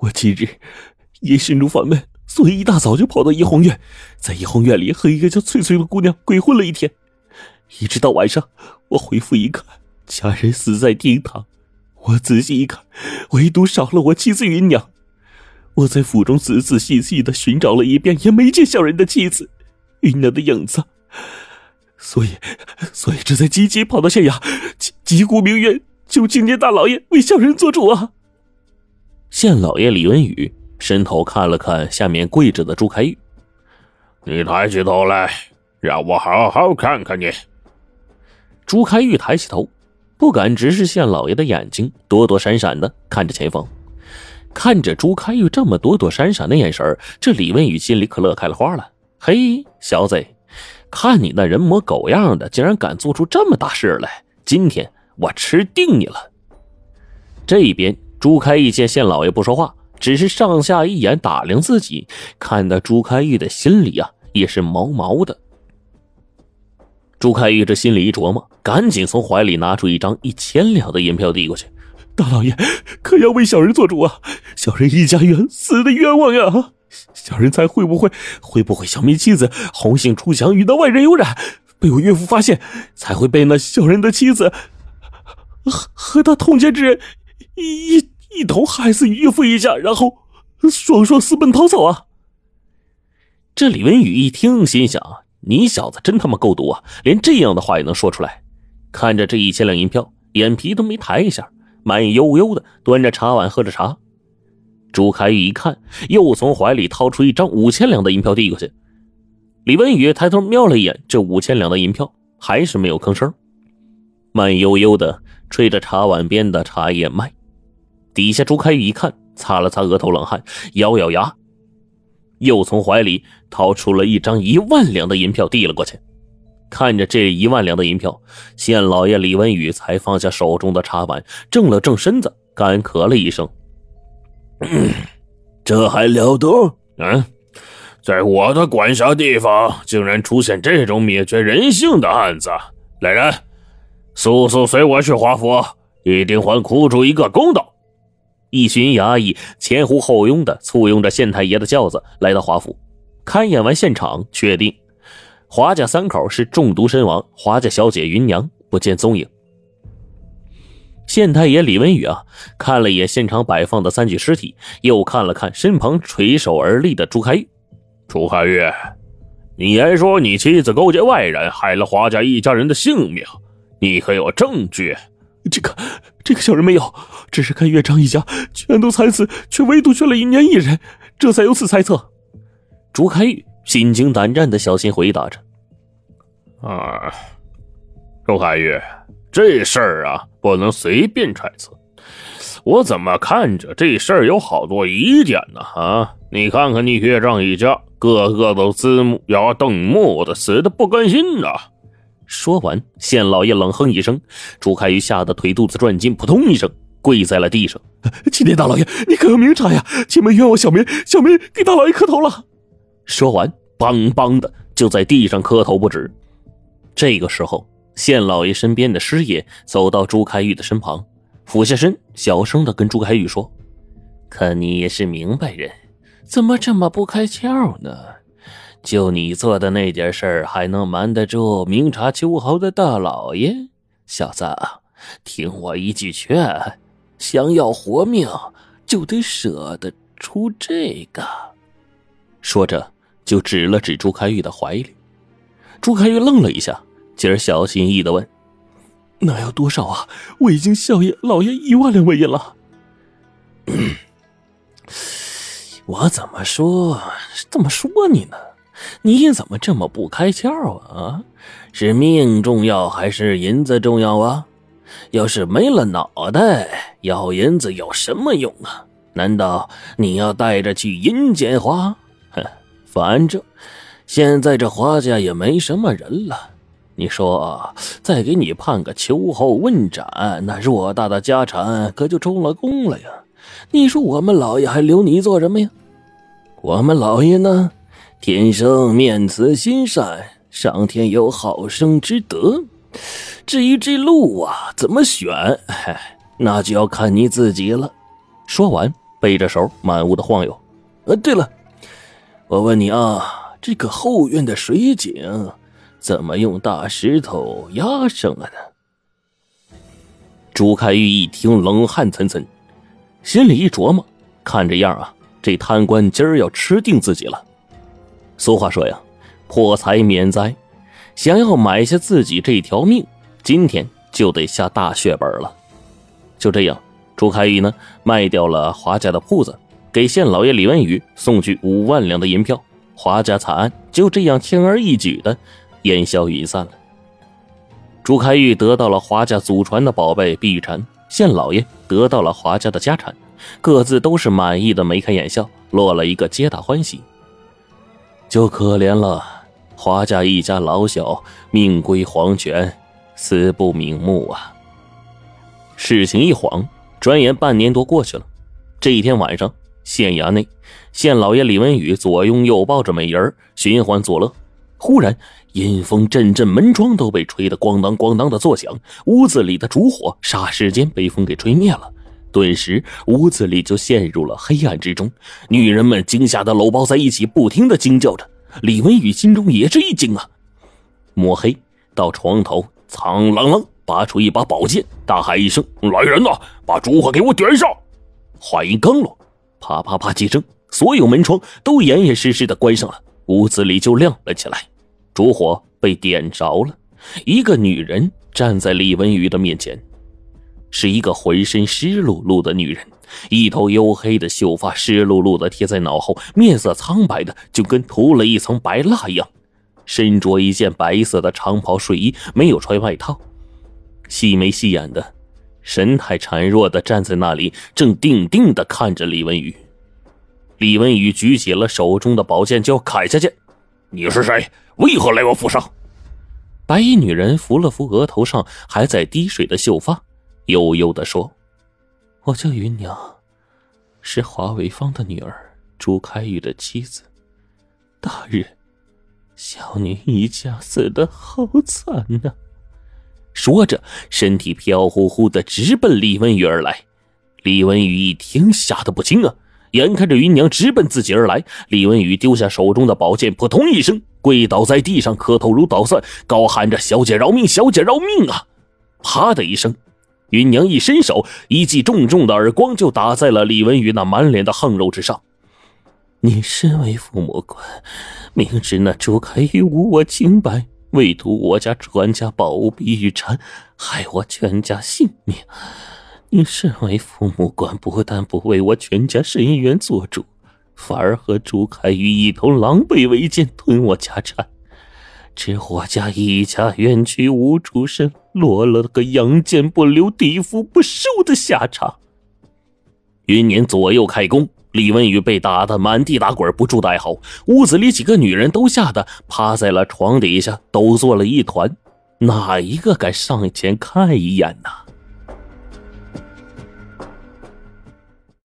我今日因身中烦闷，所以一大早就跑到怡红院，在怡红院里和一个叫翠翠的姑娘鬼混了一天，一直到晚上，我回府一看，家人死在厅堂。我仔细一看，唯独少了我妻子芸娘。我在府中仔仔细细的寻找了一遍，也没见小人的妻子芸娘的影子。所以，所以这才急急跑到县衙，击击鼓鸣冤，求青天大老爷为小人做主啊！县老爷李文宇伸头看了看下面跪着的朱开玉，你抬起头来，让我好好看看你。朱开玉抬起头。不敢直视县老爷的眼睛，躲躲闪闪的看着前方，看着朱开玉这么躲躲闪闪的眼神这李文宇心里可乐开了花了。嘿，小子，看你那人模狗样的，竟然敢做出这么大事来！今天我吃定你了。这一边朱开义见县老爷不说话，只是上下一眼打量自己，看得朱开义的心里啊也是毛毛的。朱开义这心里一琢磨，赶紧从怀里拿出一张一千两的银票递过去：“大老爷，可要为小人做主啊！小人一家冤死的冤枉呀！小人才会不会会不会小命妻子红杏出墙，与那外人有染，被我岳父发现，才会被那小人的妻子和和他通奸之人一一一一同害死岳父一家，然后双双私奔逃走啊！”这李文宇一听，心想。你小子真他妈够毒啊！连这样的话也能说出来。看着这一千两银票，眼皮都没抬一下，慢悠悠的端着茶碗喝着茶。朱开玉一看，又从怀里掏出一张五千两的银票递过去。李文宇抬头瞄了一眼这五千两的银票，还是没有吭声，慢悠悠的吹着茶碗边的茶叶卖。底下朱开玉一看，擦了擦额头冷汗，咬咬牙。又从怀里掏出了一张一万两的银票，递了过去。看着这一万两的银票，县老爷李文宇才放下手中的茶碗，正了正身子，干咳了一声：“这还了得？嗯，在我的管辖地方，竟然出现这种灭绝人性的案子！来人，速速随我去华府，一定还苦主一个公道！”一群衙役前呼后拥的簇拥着县太爷的轿子来到华府，勘验完现场，确定华家三口是中毒身亡，华家小姐芸娘不见踪影。县太爷李文宇啊，看了一眼现场摆放的三具尸体，又看了看身旁垂手而立的朱开玉。朱开玉，你还说你妻子勾结外人，害了华家一家人的性命，你可有证据？这个，这个小人没有，只是看岳丈一家全都惨死，却唯独缺了一年一人，这才有此猜测。朱开玉心惊胆战的小心回答着：“啊，朱开玉，这事儿啊，不能随便揣测。我怎么看着这事儿有好多疑点呢？啊，你看看你岳丈一家，个个都呲目要瞪目的，死的不甘心呐。”说完，县老爷冷哼一声，朱开玉吓得腿肚子转筋，扑通一声跪在了地上。青天大老爷，你可有明察呀？请门冤枉小民，小民给大老爷磕头了。说完，梆梆的就在地上磕头不止。这个时候，县老爷身边的师爷走到朱开玉的身旁，俯下身，小声的跟朱开玉说：“看你也是明白人，怎么这么不开窍呢？”就你做的那点事儿，还能瞒得住明察秋毫的大老爷？小子，听我一句劝，想要活命，就得舍得出这个。说着，就指了指朱开玉的怀里。朱开玉愣了一下，继而小心翼翼的问：“那要多少啊？我已经孝爷老爷一万两纹银了。我怎么说？怎么说你呢？”你怎么这么不开窍啊？是命重要还是银子重要啊？要是没了脑袋，要银子有什么用啊？难道你要带着去阴间花？哼，反正现在这华家也没什么人了。你说，再给你判个秋后问斩，那偌大的家产可就充了公了呀？你说我们老爷还留你做什么呀？我们老爷呢？天生面慈心善，上天有好生之德。至于这路啊，怎么选，那就要看你自己了。说完，背着手满屋的晃悠。呃，对了，我问你啊，这个后院的水井怎么用大石头压上了呢？朱开玉一听，冷汗涔涔，心里一琢磨，看这样啊，这贪官今儿要吃定自己了。俗话说呀，破财免灾，想要买下自己这条命，今天就得下大血本了。就这样，朱开玉呢卖掉了华家的铺子，给县老爷李文宇送去五万两的银票，华家惨案就这样轻而易举的烟消云散了。朱开玉得到了华家祖传的宝贝碧玉蝉，县老爷得到了华家的家产，各自都是满意的眉开眼笑，落了一个皆大欢喜。就可怜了华家一家老小，命归黄泉，死不瞑目啊！事情一晃，转眼半年多过去了。这一天晚上，县衙内，县老爷李文宇左拥右抱着美人寻欢作乐。忽然，阴风阵阵，门窗都被吹得咣当咣当的作响，屋子里的烛火霎时间被风给吹灭了。顿时，屋子里就陷入了黑暗之中。女人们惊吓的搂抱在一起，不停的惊叫着。李文宇心中也是一惊啊！摸黑到床头，苍啷啷。拔出一把宝剑，大喊一声：“来人呐，把烛火给我点上！”话音刚落，啪啪啪几声，所有门窗都严严实实的关上了，屋子里就亮了起来。烛火被点着了，一个女人站在李文宇的面前，是一个浑身湿漉漉的女人，一头黝黑的秀发湿漉漉的贴在脑后，面色苍白的就跟涂了一层白蜡一样，身着一件白色的长袍睡衣，没有穿外套。细眉细眼的，神态孱弱的站在那里，正定定的看着李文宇。李文宇举起了手中的宝剑，就要砍下去。你是谁？为何来我府上？白衣女人扶了扶额头上还在滴水的秀发，悠悠的说：“我叫云娘，是华伟芳的女儿，朱开玉的妻子。大人，小女一家死的好惨呐！”说着，身体飘忽忽的直奔李文宇而来。李文宇一听，吓得不轻啊！眼看着云娘直奔自己而来，李文宇丢下手中的宝剑，扑通一声跪倒在地上，磕头如捣蒜，高喊着：“小姐饶命！小姐饶命啊！”啪的一声，云娘一伸手，一记重重的耳光就打在了李文宇那满脸的横肉之上。你身为父母官，明知那朱开玉无我清白。为图我家传家宝物碧玉蝉，害我全家性命。你身为父母官，不但不为我全家伸冤做主，反而和朱开玉一同狼狈为奸，吞我家产，知我家一家冤屈无处伸，落了个阳间不留、地府不收的下场。云年左右开工。李文宇被打得满地打滚，不住的哀嚎。屋子里几个女人都吓得趴在了床底下，都做了一团，哪一个敢上前看一眼呢？